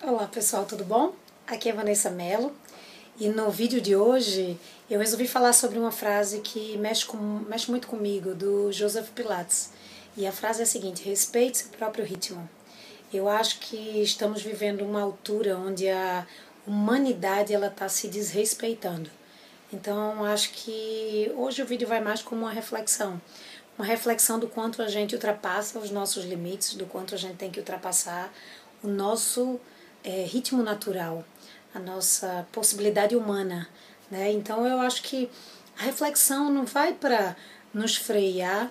Olá pessoal, tudo bom? Aqui é Vanessa Mello e no vídeo de hoje eu resolvi falar sobre uma frase que mexe, com, mexe muito comigo, do Joseph Pilates. E a frase é a seguinte: respeite seu próprio ritmo. Eu acho que estamos vivendo uma altura onde a humanidade ela está se desrespeitando. Então acho que hoje o vídeo vai mais como uma reflexão uma reflexão do quanto a gente ultrapassa os nossos limites, do quanto a gente tem que ultrapassar o nosso é, ritmo natural, a nossa possibilidade humana. Né? Então eu acho que a reflexão não vai para nos frear,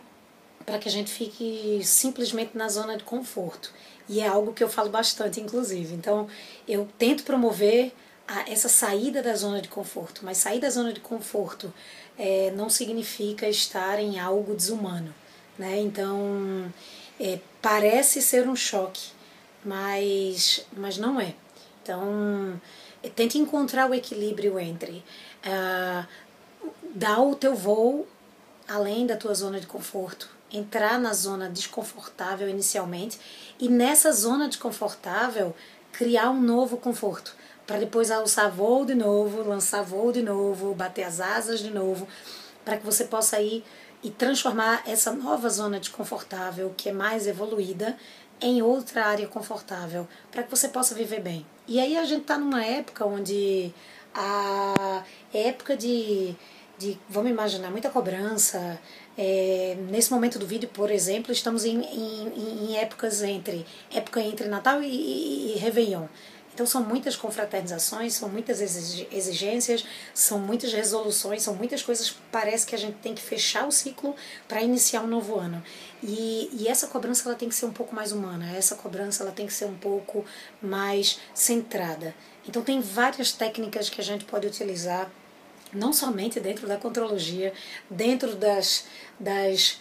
para que a gente fique simplesmente na zona de conforto. E é algo que eu falo bastante, inclusive. Então eu tento promover a, essa saída da zona de conforto, mas sair da zona de conforto é, não significa estar em algo desumano. Né? Então, é, parece ser um choque, mas, mas não é. Então, tente encontrar o equilíbrio entre uh, dar o teu voo além da tua zona de conforto, entrar na zona desconfortável inicialmente e nessa zona desconfortável criar um novo conforto para depois alçar voo de novo, lançar voo de novo, bater as asas de novo, para que você possa ir e transformar essa nova zona desconfortável, que é mais evoluída, em outra área confortável, para que você possa viver bem. E aí a gente está numa época onde a época de, de vamos imaginar, muita cobrança. É, nesse momento do vídeo, por exemplo, estamos em, em, em épocas entre época entre Natal e, e, e Réveillon. Então são muitas confraternizações, são muitas exigências, são muitas resoluções, são muitas coisas. Parece que a gente tem que fechar o ciclo para iniciar um novo ano. E, e essa cobrança ela tem que ser um pouco mais humana, essa cobrança ela tem que ser um pouco mais centrada. Então tem várias técnicas que a gente pode utilizar, não somente dentro da contrologia, dentro das, das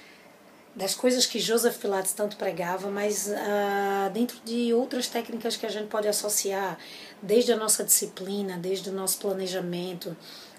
das coisas que Joseph Pilates tanto pregava, mas uh, dentro de outras técnicas que a gente pode associar, desde a nossa disciplina, desde o nosso planejamento,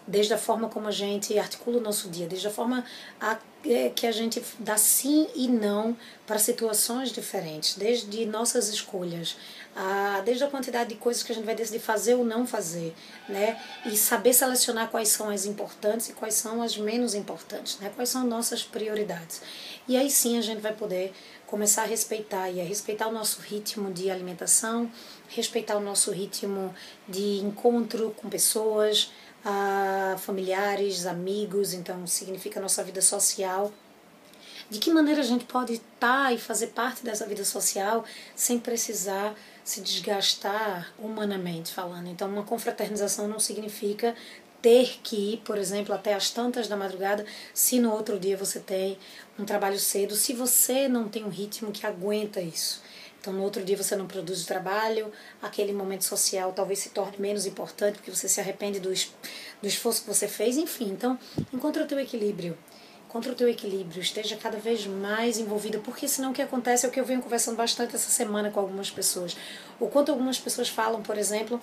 desde a forma como a gente articula o nosso dia, desde a forma a, é, que a gente dá sim e não para situações diferentes, desde nossas escolhas, a, desde a quantidade de coisas que a gente vai decidir fazer ou não fazer, né? E saber selecionar quais são as importantes e quais são as menos importantes, né? Quais são nossas prioridades. E aí sim a gente vai poder começar a respeitar e a respeitar o nosso ritmo de alimentação, respeitar o nosso ritmo de encontro com pessoas, a familiares, amigos, então significa nossa vida social. De que maneira a gente pode estar e fazer parte dessa vida social sem precisar se desgastar humanamente falando? Então, uma confraternização não significa ter que ir, por exemplo, até as tantas da madrugada, se no outro dia você tem um trabalho cedo, se você não tem um ritmo que aguenta isso. Então, no outro dia você não produz o trabalho, aquele momento social talvez se torne menos importante porque você se arrepende do, do esforço que você fez, enfim. Então, encontre o teu equilíbrio. Encontre o teu equilíbrio, esteja cada vez mais envolvida, porque senão o que acontece é o que eu venho conversando bastante essa semana com algumas pessoas. O quanto algumas pessoas falam, por exemplo,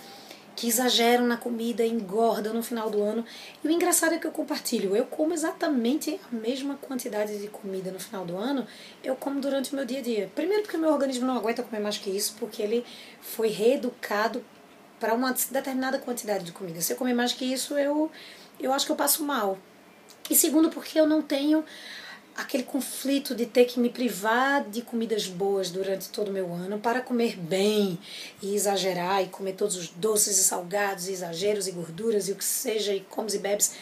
que exageram na comida, engordam no final do ano. E o engraçado é que eu compartilho, eu como exatamente a mesma quantidade de comida no final do ano, eu como durante o meu dia a dia. Primeiro porque o meu organismo não aguenta comer mais que isso, porque ele foi reeducado para uma determinada quantidade de comida. Se eu comer mais que isso, eu, eu acho que eu passo mal. E segundo porque eu não tenho aquele conflito de ter que me privar de comidas boas durante todo o meu ano para comer bem e exagerar e comer todos os doces e salgados, e exageros e gorduras e o que seja, e comes e bebes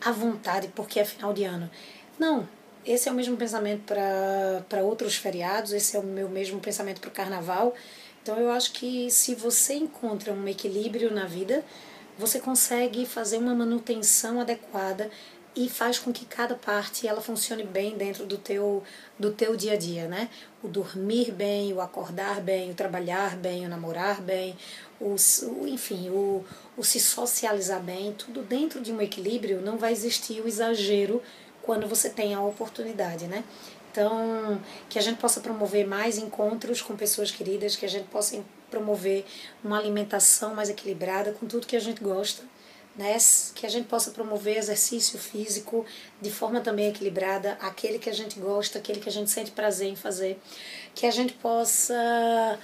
à vontade porque é final de ano. Não, esse é o mesmo pensamento para outros feriados, esse é o meu mesmo pensamento para o carnaval. Então eu acho que se você encontra um equilíbrio na vida, você consegue fazer uma manutenção adequada e faz com que cada parte ela funcione bem dentro do teu do teu dia a dia, né? O dormir bem, o acordar bem, o trabalhar bem, o namorar bem, o, o enfim, o, o se socializar bem, tudo dentro de um equilíbrio, não vai existir o exagero quando você tem a oportunidade, né? Então, que a gente possa promover mais encontros com pessoas queridas, que a gente possa promover uma alimentação mais equilibrada com tudo que a gente gosta né, que a gente possa promover exercício físico de forma também equilibrada, aquele que a gente gosta, aquele que a gente sente prazer em fazer, que a gente possa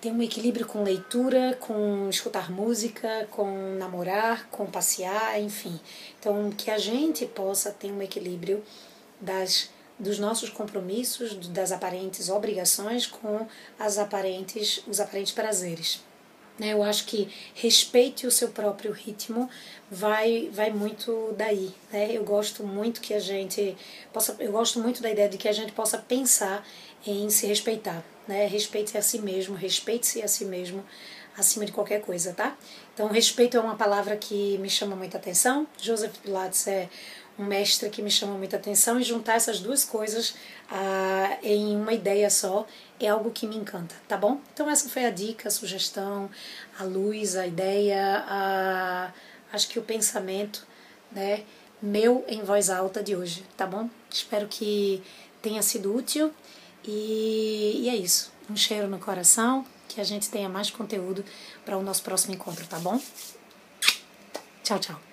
ter um equilíbrio com leitura, com escutar música, com namorar, com passear, enfim. Então, que a gente possa ter um equilíbrio das dos nossos compromissos, das aparentes obrigações com as aparentes os aparentes prazeres. Né? Eu acho que respeite o seu próprio ritmo vai vai muito daí. Né? Eu gosto muito que a gente possa, eu gosto muito da ideia de que a gente possa pensar em se respeitar. Né? Respeite-se a si mesmo, respeite-se a si mesmo acima de qualquer coisa, tá? Então, respeito é uma palavra que me chama muita atenção. Joseph Pilates é um mestre que me chama muita atenção e juntar essas duas coisas ah, em uma ideia só é algo que me encanta, tá bom? Então essa foi a dica, a sugestão, a luz, a ideia, a, acho que o pensamento, né, meu em voz alta de hoje, tá bom? Espero que tenha sido útil e, e é isso. Um cheiro no coração, que a gente tenha mais conteúdo para o nosso próximo encontro, tá bom? Tchau, tchau.